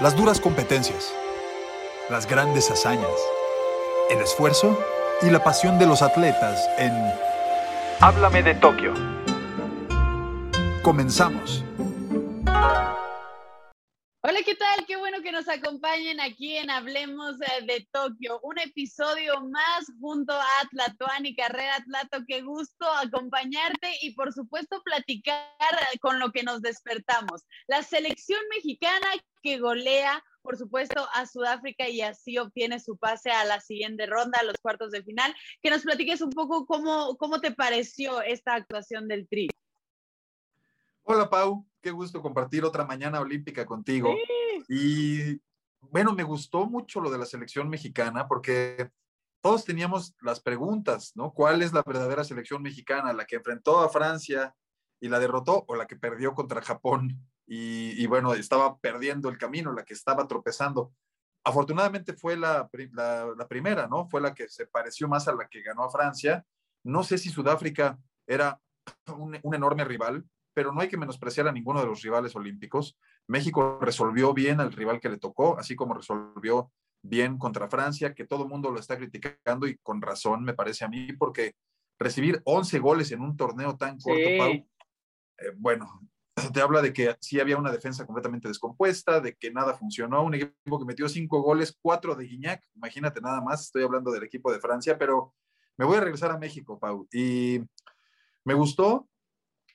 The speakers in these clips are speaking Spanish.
Las duras competencias, las grandes hazañas, el esfuerzo y la pasión de los atletas en Háblame de Tokio. Comenzamos. Que nos acompañen aquí en Hablemos eh, de Tokio. Un episodio más junto a Atlatuán y Carrera Atlato. Qué gusto acompañarte y por supuesto platicar eh, con lo que nos despertamos. La selección mexicana que golea, por supuesto, a Sudáfrica y así obtiene su pase a la siguiente ronda, a los cuartos de final. Que nos platiques un poco cómo, cómo te pareció esta actuación del Tri. Hola Pau, qué gusto compartir otra mañana olímpica contigo. Y bueno, me gustó mucho lo de la selección mexicana porque todos teníamos las preguntas, ¿no? ¿Cuál es la verdadera selección mexicana? ¿La que enfrentó a Francia y la derrotó o la que perdió contra Japón? Y, bueno, estaba perdiendo el camino, la que estaba tropezando. Afortunadamente fue la, la primera, ¿no? Fue la que se pareció más a la que ganó a Francia. No sé si Sudáfrica era un, un enorme rival, pero no hay que menospreciar a ninguno de los rivales olímpicos. México resolvió bien al rival que le tocó, así como resolvió bien contra Francia, que todo el mundo lo está criticando y con razón, me parece a mí, porque recibir 11 goles en un torneo tan corto, Pau, eh, bueno, te habla de que sí había una defensa completamente descompuesta, de que nada funcionó, un equipo que metió cinco goles, cuatro de Guiñac, imagínate nada más, estoy hablando del equipo de Francia, pero me voy a regresar a México, Pau, y me gustó,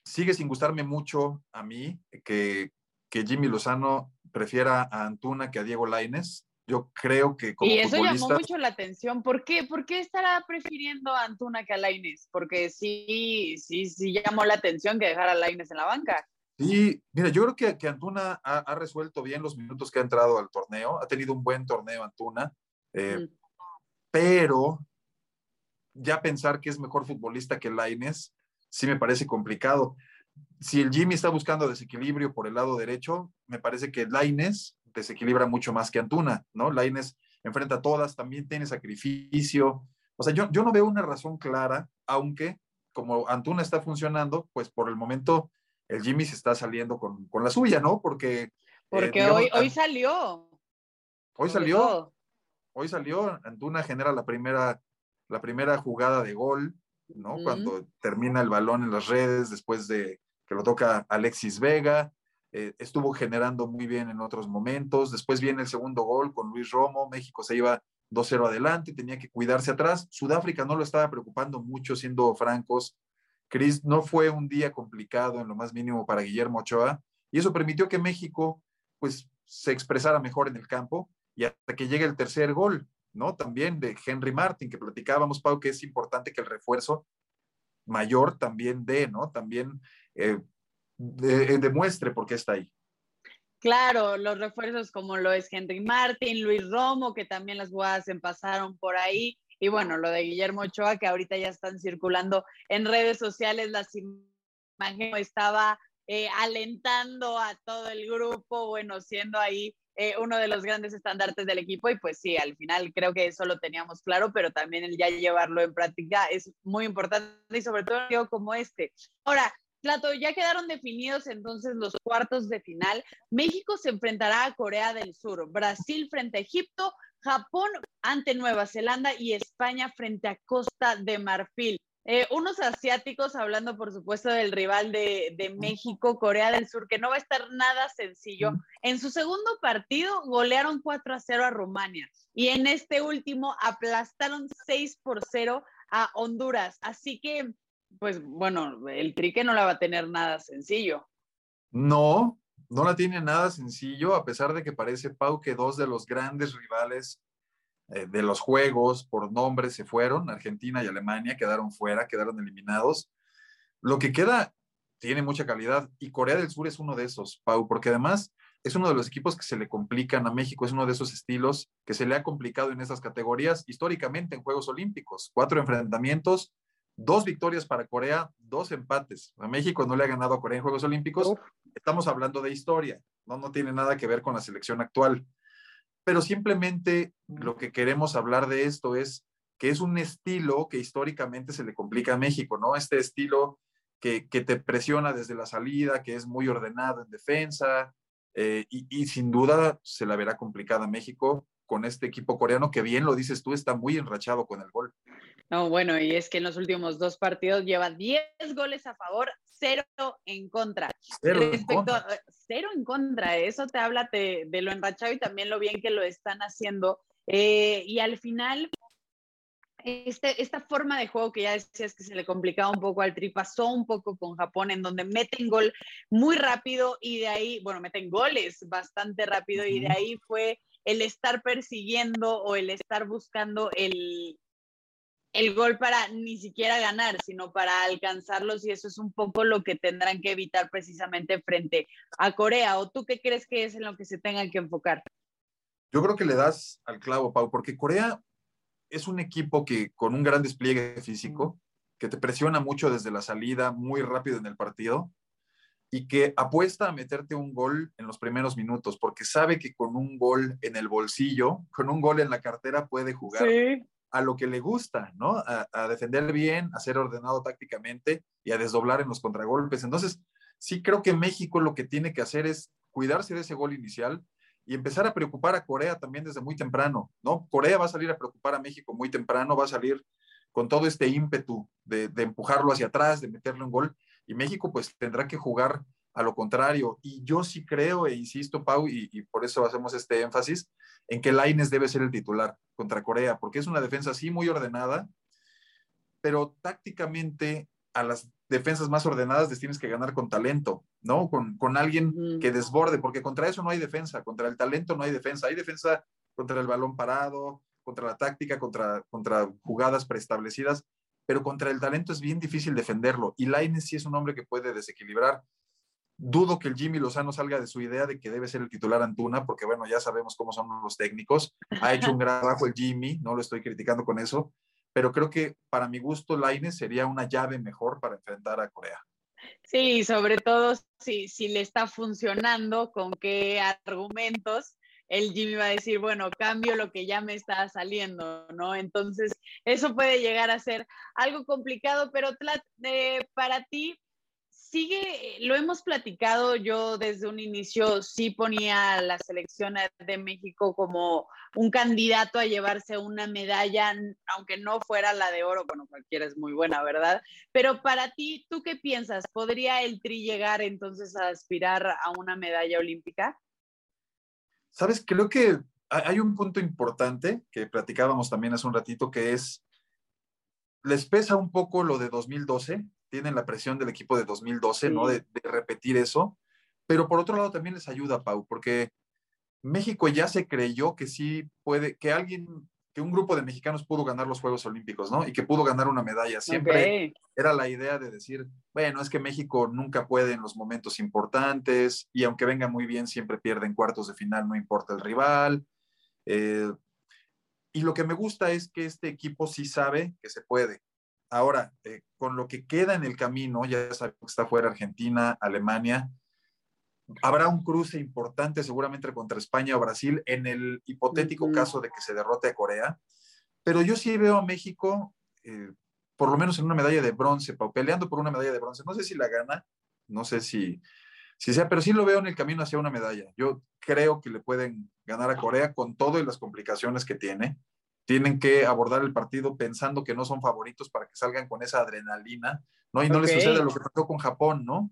sigue sin gustarme mucho a mí que, que Jimmy Lozano prefiera a Antuna que a Diego Laines. Yo creo que como Y eso llamó mucho la atención. ¿Por qué? ¿Por qué estará prefiriendo a Antuna que a Laines? Porque sí, sí, sí llamó la atención que dejara a Laines en la banca. Sí, mira, yo creo que, que Antuna ha, ha, resuelto bien los minutos que ha entrado al torneo. Ha tenido un buen torneo Antuna. Eh, mm. Pero ya pensar que es mejor futbolista que Laines, sí me parece complicado. Si el Jimmy está buscando desequilibrio por el lado derecho, me parece que Laines desequilibra mucho más que Antuna, ¿no? Laines enfrenta a todas, también tiene sacrificio. O sea, yo, yo no veo una razón clara, aunque como Antuna está funcionando, pues por el momento el Jimmy se está saliendo con, con la suya, ¿no? Porque... Eh, Porque eh, digamos, hoy, hoy salió. Hoy salió. Hoy salió. Antuna genera la primera, la primera jugada de gol. ¿No? Cuando termina el balón en las redes, después de que lo toca Alexis Vega, eh, estuvo generando muy bien en otros momentos. Después viene el segundo gol con Luis Romo, México se iba 2-0 adelante, tenía que cuidarse atrás. Sudáfrica no lo estaba preocupando mucho, siendo francos. Cris, no fue un día complicado en lo más mínimo para Guillermo Ochoa, y eso permitió que México, pues, se expresara mejor en el campo, y hasta que llegue el tercer gol, ¿no? También de Henry Martin, que platicábamos, Pau, que es importante que el refuerzo mayor también dé, ¿no? También eh, de, demuestre por qué está ahí. Claro, los refuerzos como lo es Henry Martin, Luis Romo, que también las jugadas pasaron por ahí, y bueno, lo de Guillermo Ochoa, que ahorita ya están circulando en redes sociales, las imágenes estaba eh, alentando a todo el grupo, bueno, siendo ahí eh, uno de los grandes estandartes del equipo y pues sí, al final creo que eso lo teníamos claro, pero también el ya llevarlo en práctica es muy importante y sobre todo como este. Ahora, Plato, ya quedaron definidos entonces los cuartos de final. México se enfrentará a Corea del Sur, Brasil frente a Egipto, Japón ante Nueva Zelanda y España frente a Costa de Marfil. Eh, unos asiáticos, hablando por supuesto del rival de, de, México, Corea del Sur, que no va a estar nada sencillo. En su segundo partido golearon 4 a 0 a Rumania y en este último aplastaron 6 por 0 a Honduras. Así que, pues bueno, el trique no la va a tener nada sencillo. No, no la tiene nada sencillo, a pesar de que parece, Pau, que dos de los grandes rivales eh, de los juegos por nombre se fueron, Argentina y Alemania quedaron fuera, quedaron eliminados. Lo que queda tiene mucha calidad y Corea del Sur es uno de esos, Pau, porque además es uno de los equipos que se le complican a México, es uno de esos estilos que se le ha complicado en esas categorías históricamente en Juegos Olímpicos. Cuatro enfrentamientos, dos victorias para Corea, dos empates. A México no le ha ganado a Corea en Juegos Olímpicos. Estamos hablando de historia, no, no tiene nada que ver con la selección actual pero simplemente lo que queremos hablar de esto es que es un estilo que históricamente se le complica a México, ¿no? Este estilo que, que te presiona desde la salida, que es muy ordenado en defensa, eh, y, sin duda se la verá complicada México con este equipo coreano que bien lo dices tú, está muy enrachado con el gol. No, bueno, y es que en los últimos dos partidos lleva 10 goles a favor, cero en contra. Cero en contra. cero en contra, eso te habla de, lo enrachado y también lo bien que lo están haciendo. Eh, y al final, este, esta forma de juego que ya decías que se le complicaba un poco al Tri, pasó un poco con Japón, en donde meten gol muy rápido y de ahí, bueno, meten goles bastante rápido y de ahí fue el estar persiguiendo o el estar buscando el, el gol para ni siquiera ganar, sino para alcanzarlos y eso es un poco lo que tendrán que evitar precisamente frente a Corea. ¿O tú qué crees que es en lo que se tengan que enfocar? Yo creo que le das al clavo, Pau, porque Corea es un equipo que con un gran despliegue físico, que te presiona mucho desde la salida, muy rápido en el partido, y que apuesta a meterte un gol en los primeros minutos, porque sabe que con un gol en el bolsillo, con un gol en la cartera puede jugar a lo que le gusta, ¿no? A, defender bien, a ser ordenado tácticamente y a desdoblar en los contragolpes. Entonces, sí creo que México lo que tiene que hacer es cuidarse de ese gol inicial, y empezar a preocupar a Corea también desde muy temprano, ¿no? Corea va a salir a preocupar a México muy temprano, va a salir con todo este ímpetu de, empujarlo hacia atrás, de meterle un gol, y México pues tendrá que jugar a lo contrario. Y yo sí creo, e insisto, Pau, y, por eso hacemos este énfasis, en que Laines debe ser el titular contra Corea, porque es una defensa así muy ordenada, pero tácticamente a las defensas más ordenadas les tienes que ganar con talento, ¿no? Con, con alguien que desborde, porque contra eso no hay defensa, contra el talento no hay defensa, hay defensa contra el balón parado, contra la táctica, contra, contra jugadas preestablecidas, pero contra el talento es bien difícil defenderlo. Y Laines sí es un hombre que puede desequilibrar. Dudo que el Jimmy Lozano salga de su idea de que debe ser el titular Antuna, porque bueno, ya sabemos cómo son los técnicos. Ha hecho un gran trabajo el Jimmy, no lo estoy criticando con eso, pero creo que para mi gusto Laines sería una llave mejor para enfrentar a Corea. Sí, sobre todo si, si le está funcionando, con qué argumentos el Jimmy va a decir, bueno, cambio lo que ya me está saliendo, ¿no? Entonces, eso puede llegar a ser algo complicado, pero eh, para ti, sigue, lo hemos platicado, yo desde un inicio sí ponía a la selección de México como un candidato a llevarse una medalla, aunque no fuera la de oro, bueno, cualquiera es muy buena, ¿verdad? Pero para ti, ¿tú qué piensas? ¿Podría el Tri llegar entonces a aspirar a una medalla olímpica? Sabes, creo que hay un punto importante que platicábamos también hace un ratito, que es, les pesa un poco lo de 2012, tienen la presión del equipo de 2012, ¿no? De, repetir eso. Pero por otro lado también les ayuda, Pau, porque México ya se creyó que sí puede, que alguien, que un grupo de mexicanos pudo ganar los Juegos Olímpicos, ¿no? Y que pudo ganar una medalla. Siempre era la idea de decir, bueno, es que México nunca puede en los momentos importantes y aunque venga muy bien, siempre pierde en cuartos de final, no importa el rival. Eh, y lo que me gusta es que este equipo sí sabe que se puede. Ahora, eh, con lo que queda en el camino, ya sabemos que está fuera Argentina, Alemania, habrá un cruce importante seguramente contra España o Brasil en el hipotético caso de que se derrote a Corea. Pero yo sí veo a México, eh, por lo menos en una medalla de bronce, peleando por una medalla de bronce. No sé si la gana, no sé si, si sea, pero sí lo veo en el camino hacia una medalla. Yo creo que le pueden ganar a Corea con todo y las complicaciones que tiene tienen que abordar el partido pensando que no son favoritos para que salgan con esa adrenalina, ¿no? Y no les sucede lo que pasó con Japón, ¿no?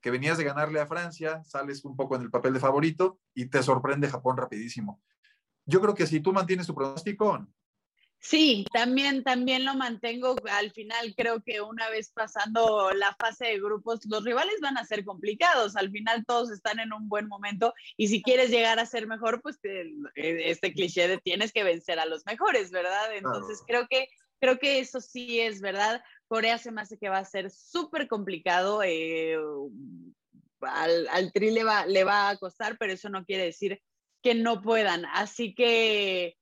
Que venías de ganarle a Francia, sales un poco en el papel de favorito y te sorprende Japón rapidísimo. Yo creo que si tú mantienes tu pronóstico, Sí, también, también lo mantengo. Al final creo que una vez pasando la fase de grupos, los rivales van a ser complicados. Al final todos están en un buen momento y si quieres llegar a ser mejor, pues eh, este cliché de tienes que vencer a los mejores, ¿verdad? Entonces creo que creo que eso sí es verdad. Corea se me hace que va a ser súper complicado. Eh, al, al tri le va, le va a costar, pero eso no quiere decir que no puedan. Así que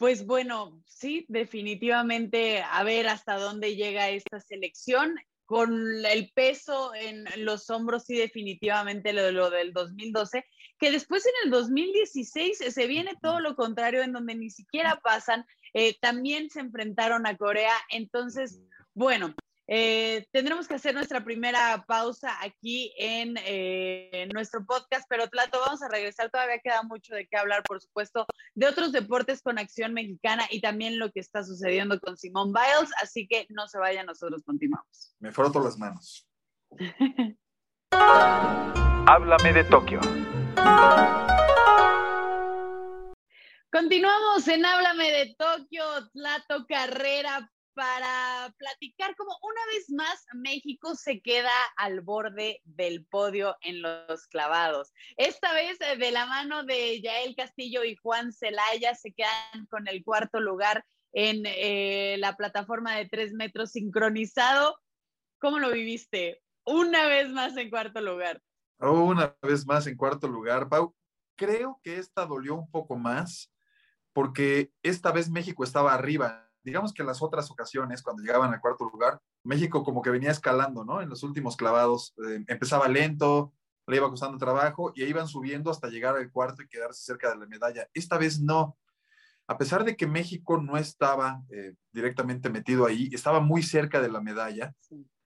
pues bueno, sí, definitivamente a ver hasta dónde llega esta selección. Con el peso en los hombros, sí, definitivamente lo, lo del 2012, que después en el 2016 se viene todo lo contrario, en donde ni siquiera pasan. Eh, también se enfrentaron a Corea. Entonces, bueno, Eh, tendremos que hacer nuestra primera pausa aquí en eh, nuestro podcast, pero Tlato, vamos a regresar. Todavía queda mucho de qué hablar, por supuesto, de otros deportes con acción mexicana y también lo que está sucediendo con Simón Biles. Así que no se vayan, nosotros continuamos. Me froto las manos. Háblame de Tokio. Continuamos en Háblame de Tokio, Tlato Carrera para platicar como una vez más México se queda al borde del podio en los clavados. Esta vez eh, de la mano de Yael Castillo y Juan Celaya se quedan con el cuarto lugar en eh, la plataforma de tres metros sincronizado. ¿Cómo lo viviste? Una vez más en cuarto lugar. una vez más en cuarto lugar, Pau. Creo que esta dolió un poco más porque esta vez México estaba arriba digamos que en las otras ocasiones, cuando llegaban al cuarto lugar, México como que venía escalando, ¿no? En los últimos clavados, eh, empezaba lento, le iba costando trabajo y iban subiendo hasta llegar al cuarto y quedarse cerca de la medalla. Esta vez no. A pesar de que México no estaba eh, directamente metido ahí, estaba muy cerca de la medalla,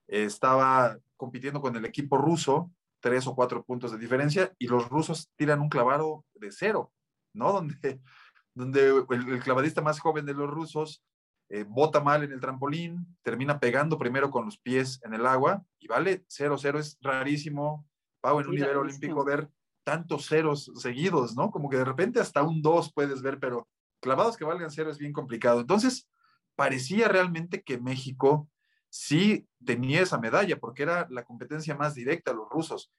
estaba compitiendo con el equipo ruso, tres o cuatro puntos de diferencia, y los rusos tiran un clavado de cero, ¿no? Donde, donde el clavadista más joven de los rusos eh, bota mal en el trampolín, termina pegando primero con los pies en el agua y vale 0-0. Es rarísimo, Pau, en un nivel olímpico ver tantos ceros seguidos, ¿no? Como que de repente hasta un 2 puedes ver, pero clavados que valgan cero es bien complicado. Entonces, parecía realmente que México sí tenía esa medalla porque era la competencia más directa a los rusos.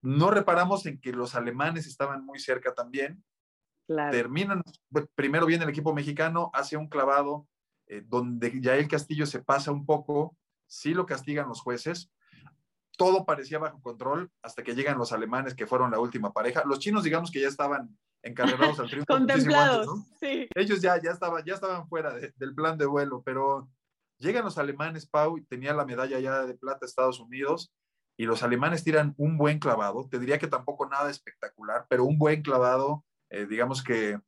No reparamos en que los alemanes estaban muy cerca también. Terminan, primero viene el equipo mexicano, hace un clavado, eh, donde ya el Castillo se pasa un poco, sí lo castigan los jueces, todo parecía bajo control hasta que llegan los alemanes que fueron la última pareja. Los chinos, digamos que ya estaban encarregados al triunfo. Contemplados, sí. Ellos ya, ya, estaban, ya estaban fuera del plan de vuelo, pero llegan los alemanes, Pau, y tenía la medalla ya de plata Estados Unidos, y los alemanes tiran un buen clavado. Te diría que tampoco nada espectacular, pero un buen clavado, eh, digamos que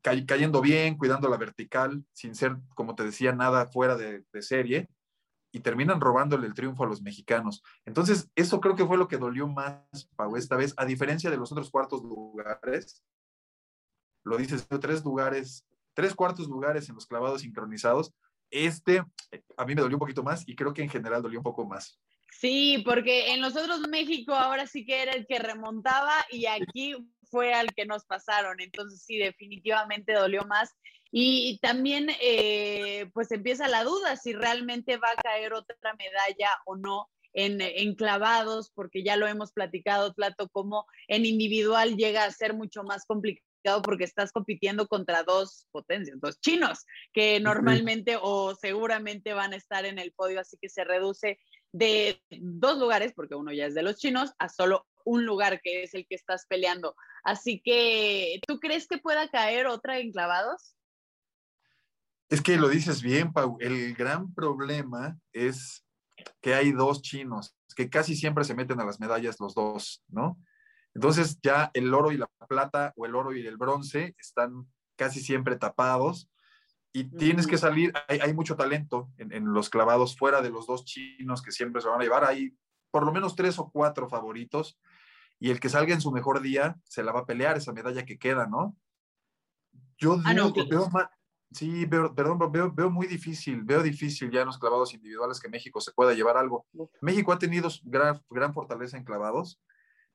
cayendo bien, cuidando la vertical, sin ser, como te decía, nada fuera de, serie, y terminan robándole el triunfo a los mexicanos. Entonces, eso creo que fue lo que dolió más, Pau, esta vez, a diferencia de los otros cuartos lugares. Lo dices, tres lugares, tres cuartos lugares en los clavados sincronizados. Este a mí me dolió un poquito más y creo que en general dolió un poco más. Sí, porque en los otros México ahora sí que era el que remontaba y aquí fue al que nos pasaron. Entonces sí, definitivamente dolió más. Y también eh, pues empieza la duda si realmente va a caer otra medalla o no en, en, clavados, porque ya lo hemos platicado, Plato, como en individual llega a ser mucho más complicado porque estás compitiendo contra dos potencias, dos chinos, que normalmente o seguramente van a estar en el podio, así que se reduce de dos lugares, porque uno ya es de los chinos, a solo un lugar que es el que estás peleando. Así que, ¿tú crees que pueda caer otra en clavados? Es que lo dices bien, Pau. El gran problema es que hay dos chinos, que casi siempre se meten a las medallas los dos, ¿no? Entonces ya el oro y la plata o el oro y el bronce están casi siempre tapados y tienes que salir, hay, mucho talento en, los clavados fuera de los dos chinos que siempre se van a llevar, hay por lo menos tres o cuatro favoritos y el que salga en su mejor día se la va a pelear esa medalla que queda, ¿no? Yo ah, veo sí, veo, perdón, veo, veo, muy difícil, veo difícil ya en los clavados individuales que México se pueda llevar algo. México ha tenido gran, gran fortaleza en clavados,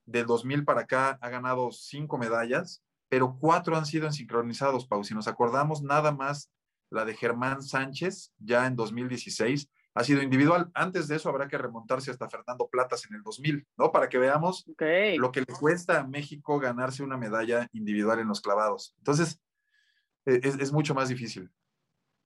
del 2000 para acá ha ganado cinco medallas, pero cuatro han sido en sincronizados, Pau. Si nos acordamos, nada más la de Germán Sánchez, ya en 2016, ha sido individual. Antes de eso habrá que remontarse hasta Fernando Platas en el 2000, ¿no? Para que veamos lo que le cuesta a México ganarse una medalla individual en los clavados. Entonces, e-, es, es mucho más difícil.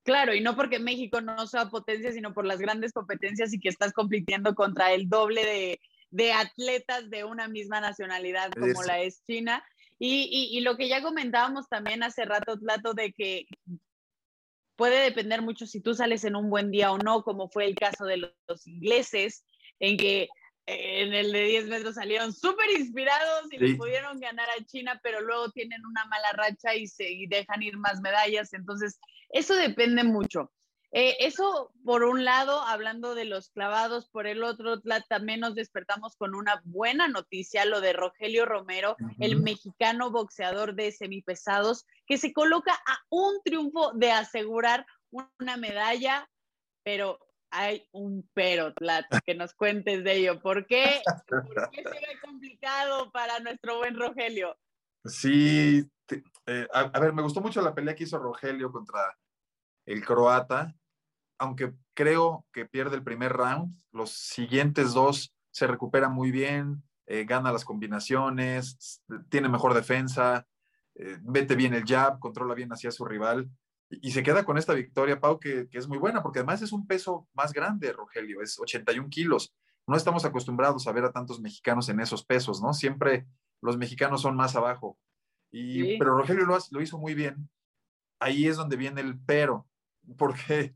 Claro, y no porque México no sea potencia, sino por las grandes competencias y que estás compitiendo contra el doble de, de atletas de una misma nacionalidad como la es China. Y, y, lo que ya comentábamos también hace rato, Plato, de que puede depender mucho si tú sales en un buen día o no, como fue el caso de los, ingleses, en que en el de 10 metros salieron súper inspirados y le pudieron ganar a China, pero luego tienen una mala racha y, se, y dejan ir más medallas. Entonces, eso depende mucho. Eh, eso, por un lado, hablando de los clavados, por el otro, también nos despertamos con una buena noticia, lo de Rogelio Romero, el mexicano boxeador de semipesados, que se coloca a un triunfo de asegurar una medalla, pero hay un pero, Tlat, que nos cuentes de ello. ¿Por qué, ¿Por qué será complicado para nuestro buen Rogelio? Sí, eh, a, ver, me gustó mucho la pelea que hizo Rogelio contra el croata aunque creo que pierde el primer round, los siguientes dos se recupera muy bien, eh, gana las combinaciones, tiene mejor defensa, eh, vete bien el jab, controla bien hacia su rival y, se queda con esta victoria, Pau, que, es muy buena, porque además es un peso más grande, Rogelio, es 81 kilos. No estamos acostumbrados a ver a tantos mexicanos en esos pesos, ¿no? Siempre los mexicanos son más abajo. Y, Pero Rogelio lo, lo hizo muy bien. Ahí es donde viene el pero, porque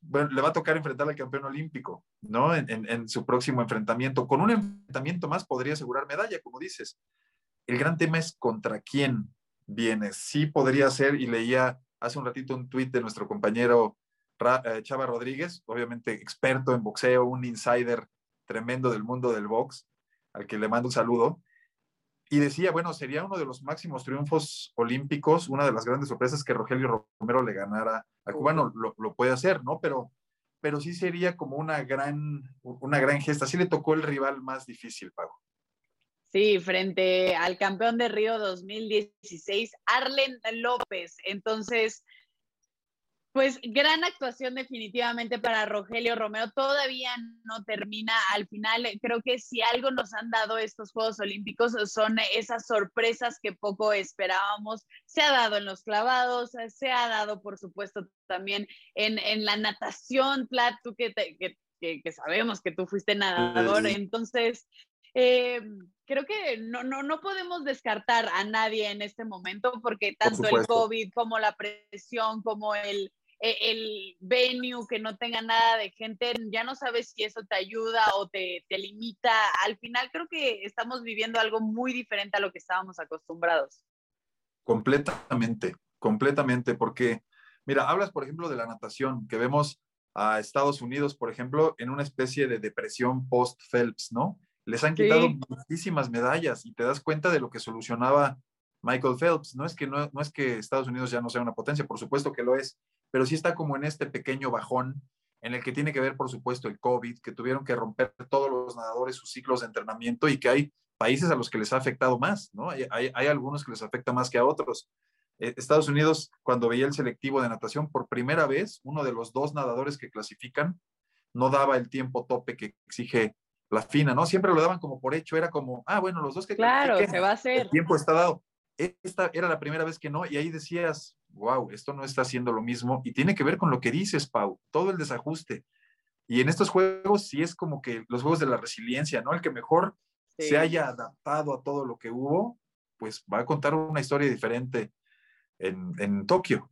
le va a tocar enfrentar al campeón olímpico, ¿no? En, su próximo enfrentamiento. Con un enfrentamiento más podría asegurar medalla, como dices. El gran tema es contra quién viene. Sí podría ser, y leía hace un ratito un tuit de nuestro compañero eh, Chava Rodríguez, obviamente experto en boxeo, un insider tremendo del mundo del box, al que le mando un saludo. Y decía, bueno, sería uno de los máximos triunfos olímpicos, una de las grandes sorpresas que Rogelio Romero le ganara al cubano, lo, lo puede hacer, ¿no? Pero, pero sí sería como una gran, una gran gesta. Sí le tocó el rival más difícil, Pago. Sí, frente al campeón de Río 2016, Arlen López. Entonces, pues gran actuación definitivamente para Rogelio Romero. Todavía no termina al final. Creo que si algo nos han dado estos Juegos Olímpicos son esas sorpresas que poco esperábamos. Se ha dado en los clavados, se ha dado por supuesto también en, la natación, Plat, tú que, que, sabemos que tú fuiste nadador. Entonces, eh, creo que no, no, no podemos descartar a nadie en este momento porque tanto el COVID como la presión, como el, el venue, que no tenga nada de gente, ya no sabes si eso te ayuda o te, te, limita. Al final creo que estamos viviendo algo muy diferente a lo que estábamos acostumbrados. Completamente, completamente, porque mira, hablas por ejemplo de la natación, que vemos a Estados Unidos, por ejemplo, en una especie de depresión post-Phelps, ¿no? Les han quitado muchísimas medallas y te das cuenta de lo que solucionaba Michael Phelps. No es que no, no es que Estados Unidos ya no sea una potencia, por supuesto que lo es, pero sí está como en este pequeño bajón en el que tiene que ver, por supuesto, el COVID, que tuvieron que romper todos los nadadores sus ciclos de entrenamiento y que hay países a los que les ha afectado más, ¿no? Hay, hay, algunos que les afecta más que a otros. Eh, Estados Unidos, cuando veía el selectivo de natación, por primera vez, uno de los dos nadadores que clasifican no daba el tiempo tope que exige la FINA, ¿no? Siempre lo daban como por hecho, era como, ah, bueno, los dos que claro, se va a hacer. El tiempo está dado. Esta era la primera vez que no, y ahí decías, wow, esto no está haciendo lo mismo y tiene que ver con lo que dices, Pau, todo el desajuste. Y en estos juegos sí es como que los juegos de la resiliencia, ¿no? El que mejor se haya adaptado a todo lo que hubo, pues va a contar una historia diferente en, en Tokio.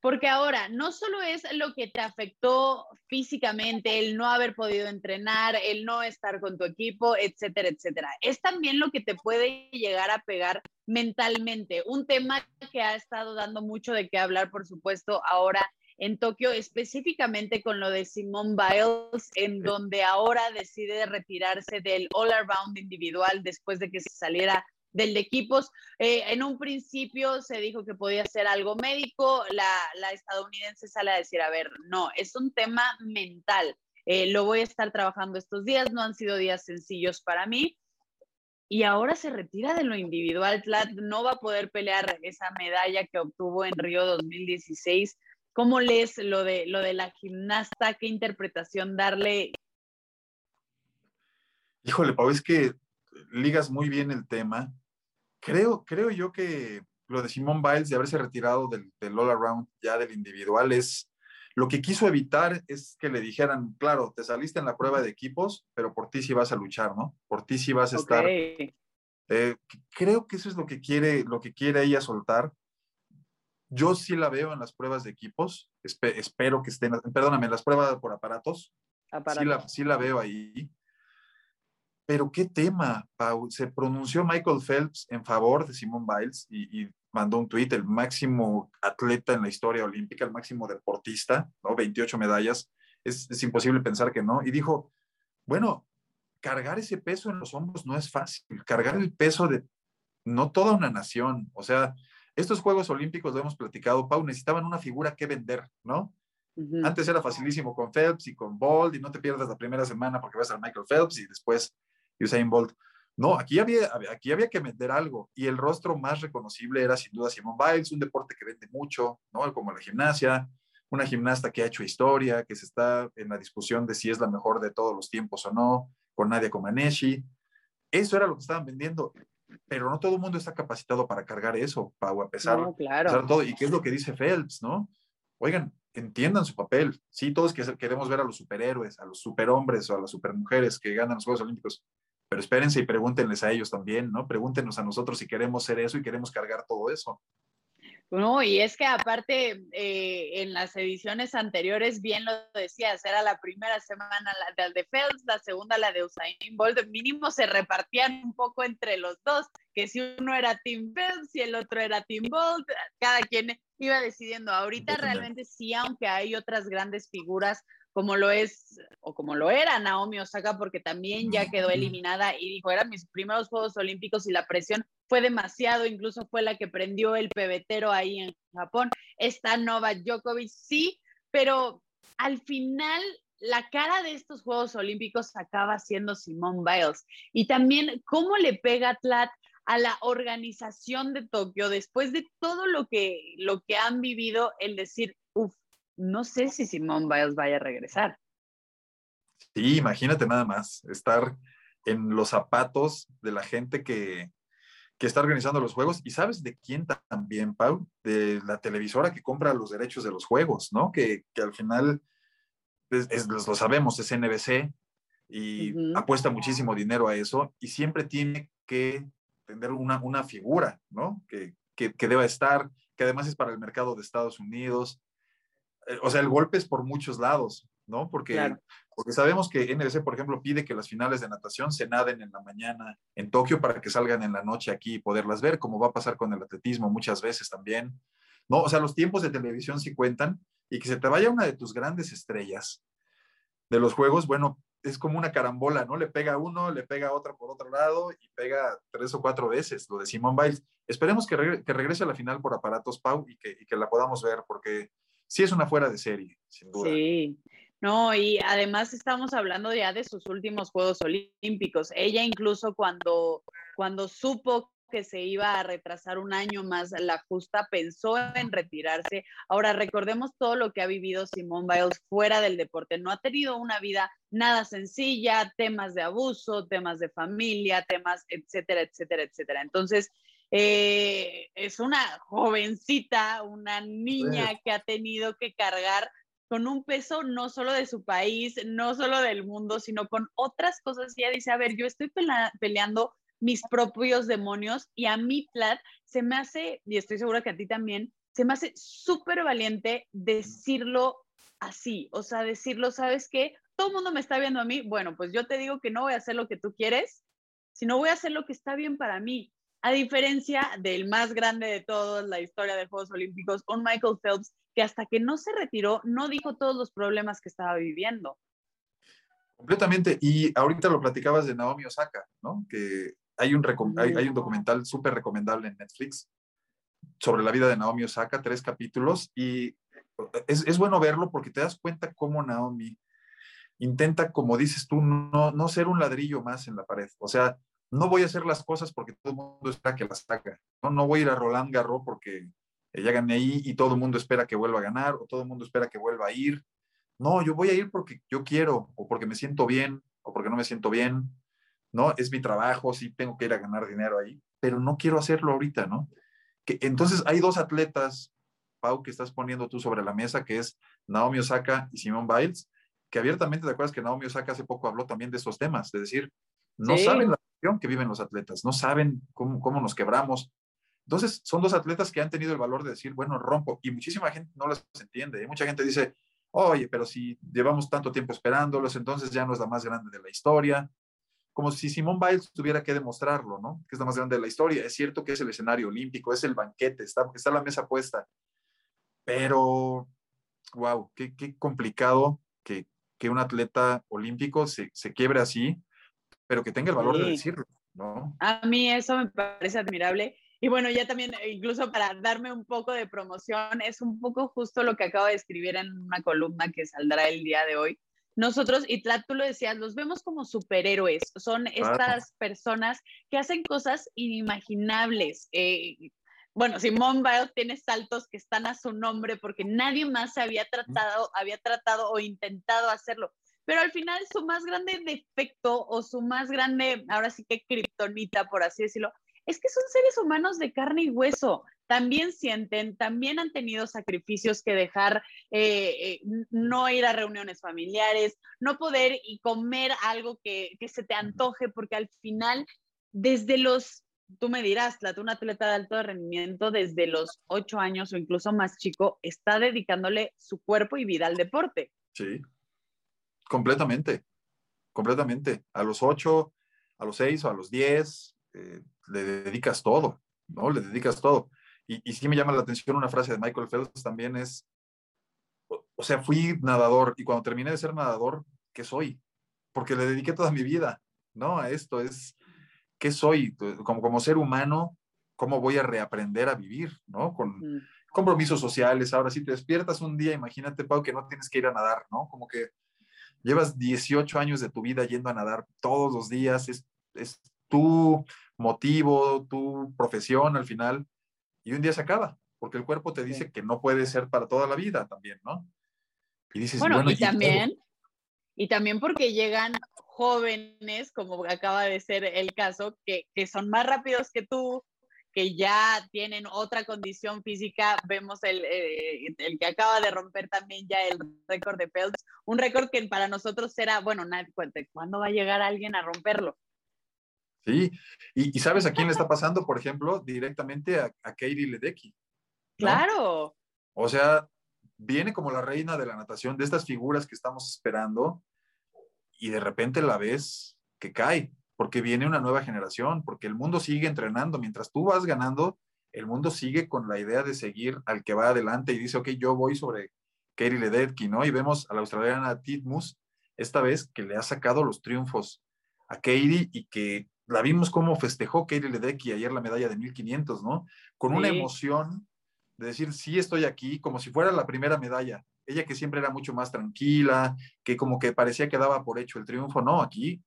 Porque ahora, no solo es lo que te afectó físicamente, el no haber podido entrenar, el no estar con tu equipo, etcétera, etcétera. Es también lo que te puede llegar a pegar mentalmente. Un tema que ha estado dando mucho de qué hablar, por supuesto, ahora en Tokio, específicamente con lo de Simone Biles, en donde ahora decide retirarse del all around individual después de que se saliera del de equipos. Eh, en un principio se dijo que podía ser algo médico, la, estadounidense sale a decir, a ver, no, es un tema mental. Eh, lo voy a estar trabajando estos días, no han sido días sencillos para mí. Y ahora se retira de lo individual. Tlat no va a poder pelear esa medalla que obtuvo en Río 2016. ¿Cómo lees lo de, lo de la gimnasta? ¿Qué interpretación darle? Híjole, Pau, es que ligas muy bien el tema. Creo, creo yo que lo de Simón Biles de haberse retirado del, del all around ya del individual es lo que quiso evitar es que le dijeran, claro, te saliste en la prueba de equipos, pero por ti sí vas a luchar, ¿no? Por ti sí vas a estar. Eh, creo que eso es lo que quiere, lo que quiere ella soltar. Yo sí la veo en las pruebas de equipos. espero que estén, perdóname, las pruebas por aparatos. Sí, la, sí la veo ahí. Pero qué tema, Pau. Se pronunció Michael Phelps en favor de Simone Biles y, mandó un tuit, el máximo atleta en la historia olímpica, el máximo deportista, ¿no? 28 medallas, es, es imposible pensar que no. Y dijo, bueno, cargar ese peso en los hombros no es fácil, cargar el peso de no toda una nación, o sea, estos Juegos Olímpicos, lo hemos platicado, Pau, necesitaban una figura que vender, ¿no? Antes era facilísimo con Phelps y con Bolt y no te pierdas la primera semana porque vas a Michael Phelps y después Usain Bolt. No, aquí había, aquí había que vender algo y el rostro más reconocible era sin duda Simone Biles, un deporte que vende mucho, ¿no? Como la gimnasia, una gimnasta que ha hecho historia, que se está en la discusión de si es la mejor de todos los tiempos o no, con Nadia Comaneci. Eso era lo que estaban vendiendo, pero no todo el mundo está capacitado para cargar eso, Pau, a pesar, No, claro. a pesar de todo. ¿Y qué es lo que dice Phelps, no? Oigan, entiendan su papel. Sí, todos que- queremos ver a los superhéroes, a los superhombres o a las supermujeres que ganan los Juegos Olímpicos, pero espérense y pregúntenles a ellos también, ¿no? Pregúntenos a nosotros si queremos ser eso y queremos cargar todo eso. No, y es que aparte eh, en las ediciones anteriores, bien lo decías, era la primera semana la de, de Phelps, la segunda la de Usain Bolt, mínimo se repartían un poco entre los dos, que si uno era Team Phelps y el otro era Team Bolt, cada quien iba decidiendo. Ahorita realmente sí, aunque hay otras grandes figuras como lo es o como lo era Naomi Osaka, porque también ya quedó eliminada y dijo, eran mis primeros Juegos Olímpicos y la presión fue demasiado, incluso fue la que prendió el pebetero ahí en Japón. Esta Nova Djokovic sí, pero al final la cara de estos Juegos Olímpicos acaba siendo Simone Biles. Y también cómo le pega Tlat a la organización de Tokio después de todo lo que, lo que han vivido, el decir, uff, no sé si Simone Biles vaya a regresar. Sí, imagínate nada más, estar en los zapatos de la gente que, que está organizando los juegos. ¿Y sabes de quién también, Pau? De la televisora que compra los derechos de los juegos, ¿no? Que, que al final, es, es- lo sabemos, es NBC y apuesta muchísimo dinero a eso y siempre tiene que tener una, una figura, ¿no? Que, que, que deba estar, que además es para el mercado de Estados Unidos. Eh, O sea, el golpe es por muchos lados, ¿no? Porque Claro. porque sabemos que NBC, por ejemplo, pide que las finales de natación se naden en la mañana en Tokio para que salgan en la noche aquí y poderlas ver, como va a pasar con el atletismo muchas veces también. No, o sea, los tiempos de televisión sí cuentan y que se te vaya una de tus grandes estrellas de los juegos, bueno, es como una carambola, ¿no? Le pega uno, le pega otra por otro lado y pega tres o cuatro veces lo de Simone Biles. Esperemos que, regre- que regrese a la final por aparatos Pau y que, y que la podamos ver porque sí es una fuera de serie, sin duda. Sí, no, y además estamos hablando ya de sus últimos Juegos Olímpicos. Ella incluso cuando, cuando supo que se iba a retrasar un año más la justa, pensó en retirarse. Ahora, recordemos todo lo que ha vivido Simone Biles fuera del deporte. No ha tenido una vida nada sencilla, temas de abuso, temas de familia, temas, etcétera, etcétera, etcétera. Entonces, eh, es una jovencita, una niña Sí. que ha tenido que cargar con un peso no solo de su país, no solo del mundo, sino con otras cosas. Y ella dice, a ver, yo estoy peleando mis propios demonios y a mí, Plat, se me hace, y estoy segura que a ti también, se me hace súper valiente decirlo así, o sea, decirlo, ¿sabes qué? Todo el mundo me está viendo a mí, bueno, pues yo te digo que no voy a hacer lo que tú quieres, sino voy a hacer lo que está bien para mí. A diferencia del más grande de todos, la historia de Juegos Olímpicos, un Michael Phelps, que hasta que no se retiró, no dijo todos los problemas que estaba viviendo. Completamente. Y ahorita lo platicabas de Naomi Osaka, ¿no? Que hay un, hay, hay un documental súper recomendable en Netflix sobre la vida de Naomi Osaka, tres capítulos, y es, es bueno verlo porque te das cuenta cómo Naomi intenta, como dices tú, no, no ser un ladrillo más en la pared. O sea, no voy a hacer las cosas porque todo el mundo espera que las haga. No, no voy a ir a Roland Garros porque ya gané ahí y todo el mundo espera que vuelva a ganar o todo el mundo espera que vuelva a ir. No, yo voy a ir porque yo quiero o porque me siento bien o porque no me siento bien. No, es mi trabajo, sí tengo que ir a ganar dinero ahí, pero no quiero hacerlo ahorita, ¿no? Que, entonces hay dos atletas, Pau, que estás poniendo tú sobre la mesa, que es Naomi Osaka y Simone Biles, que abiertamente te acuerdas que Naomi Osaka hace poco habló también de estos temas, de decir, no Sí. saben la presión que viven los atletas, no saben cómo, cómo nos quebramos. Entonces, son dos atletas que han tenido el valor de decir, bueno, rompo, y muchísima gente no las entiende. Mucha gente dice, oye, pero si llevamos tanto tiempo esperándolos, entonces ya no es la más grande de la historia. como si Simón Biles tuviera que demostrarlo, ¿no? Que es la más grande de la historia. Es cierto que es el escenario olímpico, es el banquete, está, está la mesa puesta, pero, wow, qué, qué complicado que, que, un atleta olímpico se, se, quiebre así, pero que tenga el valor sí. de decirlo, ¿no? A mí eso me parece admirable. Y bueno, ya también, incluso para darme un poco de promoción, es un poco justo lo que acabo de escribir en una columna que saldrá el día de hoy. Nosotros, y tú lo decías, los vemos como superhéroes. Son estas personas que hacen cosas inimaginables. Eh, bueno, Simón Biles tiene saltos que están a su nombre porque nadie más había tratado, había tratado o intentado hacerlo. Pero al final su más grande defecto o su más grande, ahora sí que kriptonita, por así decirlo, es que son seres humanos de carne y hueso. También sienten, también han tenido sacrificios que dejar, eh, eh, no ir a reuniones familiares, no poder y comer algo que, que se te antoje, porque al final, desde los tú me dirás, Tlat, un atleta de alto rendimiento desde los ocho años o incluso más chico, está dedicándole su cuerpo y vida al deporte. Sí, completamente, completamente. A los ocho, a los seis o a los diez, eh, le dedicas todo, ¿no? Le dedicas todo. Y, y, sí me llama la atención una frase de Michael Phelps también es, o, o sea, fui nadador y cuando terminé de ser nadador, ¿qué soy? Porque le dediqué toda mi vida, ¿no? A esto es ¿qué soy? Como, como ser humano, ¿cómo voy a reaprender a vivir? ¿No? Con mm. compromisos sociales. Ahora, si te despiertas un día, imagínate, Pau, que no tienes que ir a nadar, ¿no? Como que llevas 18 años de tu vida yendo a nadar todos los días, es, es tu motivo, tu profesión al final, y un día se acaba, porque el cuerpo te dice sí. que no puede ser para toda la vida también, ¿no? Y dices, bueno, bueno y, y también, y también porque llegan jóvenes, como acaba de ser el caso, que, que, son más rápidos que tú, que ya tienen otra condición física. Vemos el, eh, el que acaba de romper también ya el récord de Phelps, un récord que para nosotros era, bueno, ¿cuándo va a llegar alguien a romperlo? Sí, y, y, ¿sabes a quién le está pasando, por ejemplo? Directamente a, a Katie Ledecky. ¿no? Claro. O sea, viene como la reina de la natación, de estas figuras que estamos esperando, y de repente la ves que cae, porque viene una nueva generación, porque el mundo sigue entrenando. Mientras tú vas ganando, el mundo sigue con la idea de seguir al que va adelante y dice, ok, yo voy sobre Katie Ledecky, ¿no? Y vemos a la australiana Titmus, esta vez que le ha sacado los triunfos a Katie y que la vimos cómo festejó Katie Ledecky ayer la medalla de 1500, ¿no? Con una emoción de decir, sí estoy aquí, como si fuera la primera medalla ella que siempre era mucho más tranquila, que como que parecía que daba por hecho el triunfo, no, aquí,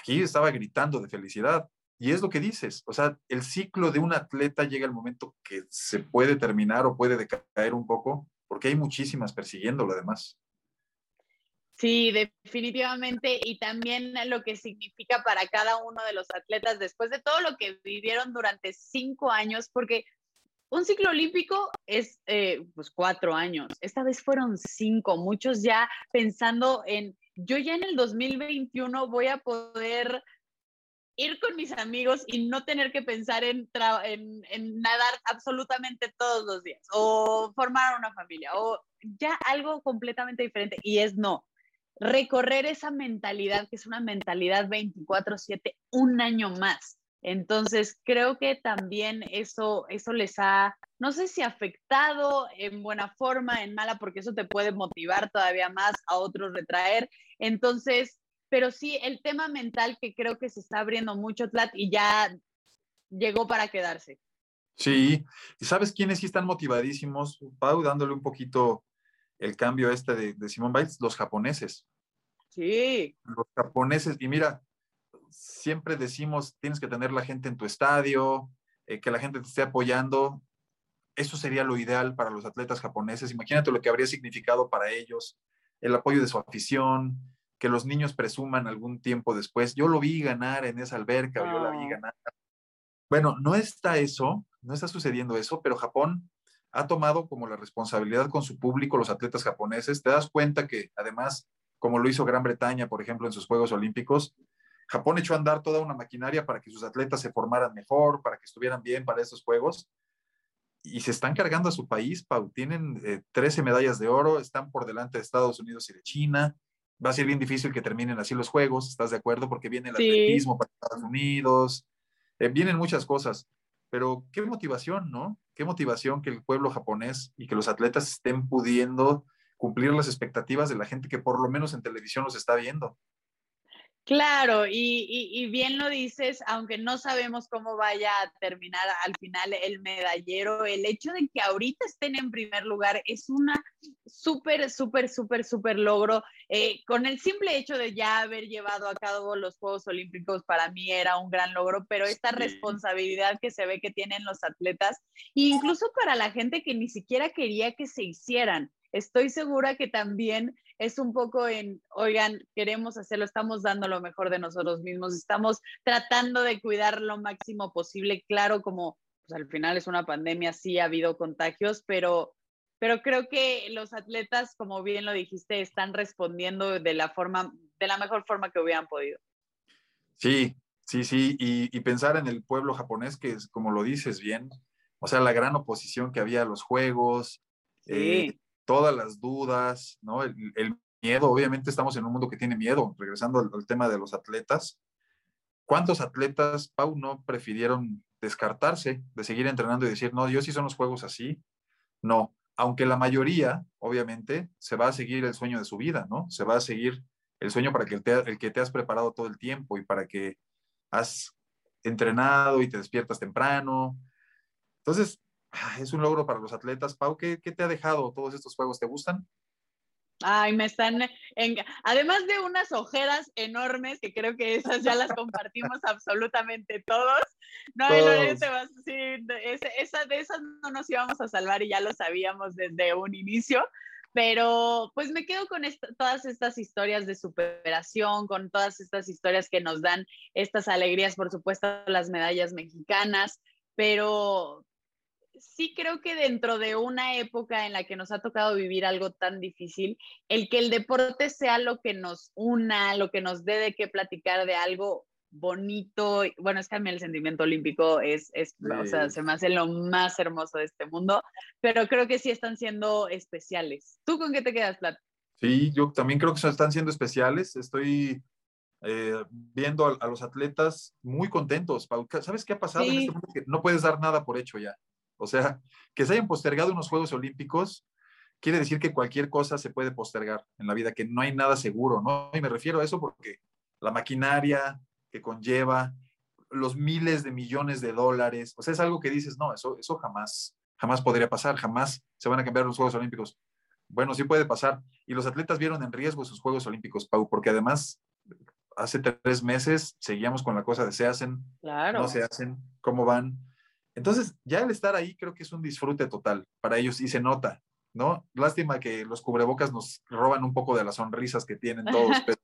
aquí estaba gritando de felicidad. Y es lo que dices, o sea, el ciclo de un atleta llega el momento que se puede terminar o puede decaer un poco, porque hay muchísimas persiguiéndolo además. Sí, definitivamente. Y también lo que significa para cada uno de los atletas después de todo lo que vivieron durante cinco años, porque un ciclo olímpico es eh, pues cuatro años, esta vez fueron cinco, muchos ya pensando en, yo ya en el 2021 voy a poder ir con mis amigos y no tener que pensar en, en, nadar absolutamente todos los días o formar una familia o ya algo completamente diferente y es no. Recorrer esa mentalidad que es una mentalidad 24/7 un año más entonces, creo que también eso, eso les ha, no sé si afectado en buena forma, en mala, porque eso te puede motivar todavía más a otros retraer. Entonces, pero sí, el tema mental que creo que se está abriendo mucho, Tlat, y ya llegó para quedarse. Sí, y sabes quiénes sí están motivadísimos, Pau, dándole un poquito el cambio este de, de Simón Biles, los japoneses. Sí. Los japoneses, y mira, siempre decimos, tienes que tener la gente en tu estadio, eh, que la gente te esté apoyando. Eso sería lo ideal para los atletas japoneses. Imagínate lo que habría significado para ellos, el apoyo de su afición, que los niños presuman algún tiempo después. Yo lo vi ganar en esa alberca, yo la vi ganar. Bueno, no está eso, no está sucediendo eso, pero Japón ha tomado como la responsabilidad con su público, los atletas japoneses. Te das cuenta que además, como lo hizo Gran Bretaña, por ejemplo, en sus Juegos Olímpicos, Japón echó a andar toda una maquinaria para que sus atletas se formaran mejor, para que estuvieran bien para esos juegos. Y se están cargando a su país, Pau. Tienen eh, 13 medallas de oro, están por delante de Estados Unidos y de China. va a ser bien difícil que terminen así los juegos, ¿estás de acuerdo? Porque viene el atletismo para Estados Unidos, eh, vienen muchas cosas, pero qué motivación, ¿no? Qué motivación que el pueblo japonés y que los atletas estén pudiendo cumplir las expectativas de la gente que por lo menos en televisión los está viendo. Claro, y, bien lo dices, aunque no sabemos cómo vaya a terminar al final el medallero, el hecho de que ahorita estén en primer lugar es una súper, súper, súper, súper logro. Eh, con el simple hecho de ya haber llevado a cabo los Juegos Olímpicos, para mí era un gran logro, pero esta responsabilidad que se ve que tienen los atletas, incluso para la gente que ni siquiera quería que se hicieran, estoy segura que también es un poco en, oigan, queremos hacerlo, estamos dando lo mejor de nosotros mismos, estamos tratando de cuidar lo máximo posible. Claro, como pues, al final es una pandemia, sí ha habido contagios, pero, pero creo que los atletas, como bien lo dijiste, están respondiendo de la forma, de la mejor forma que hubieran podido. Sí, sí, sí, y, pensar en el pueblo japonés, que es como lo dices bien, o sea, la gran oposición que había a los juegos, sí. Eh, todas las dudas, ¿no? El, miedo, obviamente estamos en un mundo que tiene miedo, regresando al, tema de los atletas. ¿Cuántos atletas, Pau, no prefirieron descartarse de seguir entrenando y decir, no, yo sí son los juegos así? No, aunque la mayoría, obviamente, se va a seguir el sueño de su vida, ¿no? Se va a seguir el sueño para que el, que te has preparado todo el tiempo y para que has entrenado y te despiertas temprano. Entonces, es un logro para los atletas. Pau, ¿qué, te ha dejado todos estos juegos? ¿Te gustan? Ay, me están, en... además de unas ojeras enormes, que creo que esas ya las compartimos absolutamente todos. No, todos. sí, esa, de esas no nos íbamos a salvar y ya lo sabíamos desde un inicio, pero pues me quedo con todas estas historias de superación, con todas estas historias que nos dan estas alegrías, por supuesto, las medallas mexicanas, pero, sí creo que dentro de una época en la que nos ha tocado vivir algo tan difícil, el que el deporte sea lo que nos una, lo que nos dé de qué platicar de algo bonito, bueno, es que a mí el sentimiento olímpico es, es o sea, se me hace lo más hermoso de este mundo, pero creo que sí están siendo especiales. ¿Tú con qué te quedas, Plat? Sí, yo también creo que están siendo especiales. Estoy eh, viendo a, los atletas muy contentos. ¿Sabes qué ha pasado en este mundo? Que no puedes dar nada por hecho ya. O sea, que se hayan postergado unos Juegos Olímpicos quiere decir que cualquier cosa se puede postergar en la vida, que no hay nada seguro, ¿no? Y me refiero a eso porque la maquinaria que conlleva, los miles de millones de dólares, o sea, es algo que dices, no, eso, eso jamás, jamás podría pasar, jamás se van a cambiar los Juegos Olímpicos. Bueno, sí puede pasar. Y los atletas vieron en riesgo sus Juegos Olímpicos, Pau, porque además hace tres meses seguíamos con la cosa de se hacen, no se hacen, cómo van. Entonces, ya el estar ahí creo que es un disfrute total para ellos y se nota, ¿no? Lástima que los cubrebocas nos roban un poco de las sonrisas que tienen todos,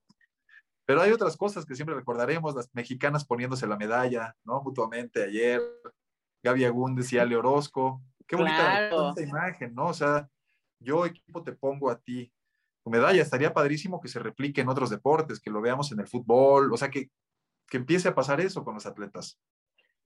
pero, hay otras cosas que siempre recordaremos, las mexicanas poniéndose la medalla, ¿no? Mutuamente ayer, Gaby Agúndez y Ale Orozco. Qué bonita imagen, ¿no? O sea, yo equipo te pongo a ti tu medalla. Estaría padrísimo que se replique en otros deportes, que lo veamos en el fútbol, o sea, que, que empiece a pasar eso con los atletas.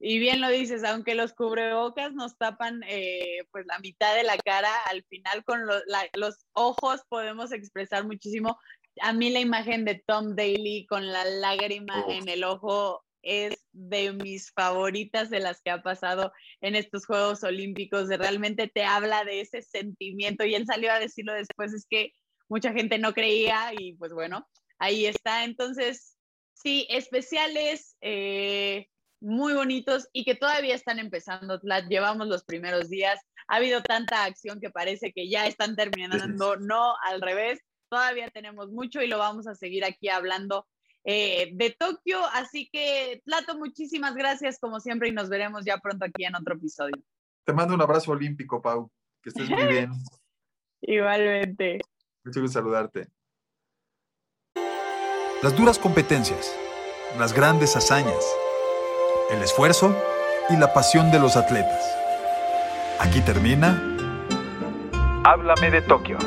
Y bien lo dices, aunque los cubrebocas nos tapan eh, pues la mitad de la cara, al final con los ojos podemos expresar muchísimo. A mí la imagen de Tom Daly con la lágrima en el ojo es de mis favoritas de las que ha pasado en estos Juegos Olímpicos. realmente te habla de ese sentimiento y él salió a decirlo después, es que mucha gente no creía y pues bueno, ahí está. Entonces, sí, especiales. Eh, muy bonitos y que todavía están empezando. llevamos los primeros días. Ha habido tanta acción que parece que ya están terminando. No, al revés. Todavía tenemos mucho y lo vamos a seguir aquí hablando eh, de Tokio. Así que, Plato, muchísimas gracias como siempre y nos veremos ya pronto aquí en otro episodio. Te mando un abrazo olímpico, Pau. Que estés muy bien. Igualmente. Mucho gusto saludarte. Las duras competencias, las grandes hazañas el esfuerzo y la pasión de los atletas. Aquí termina. Háblame de Tokio.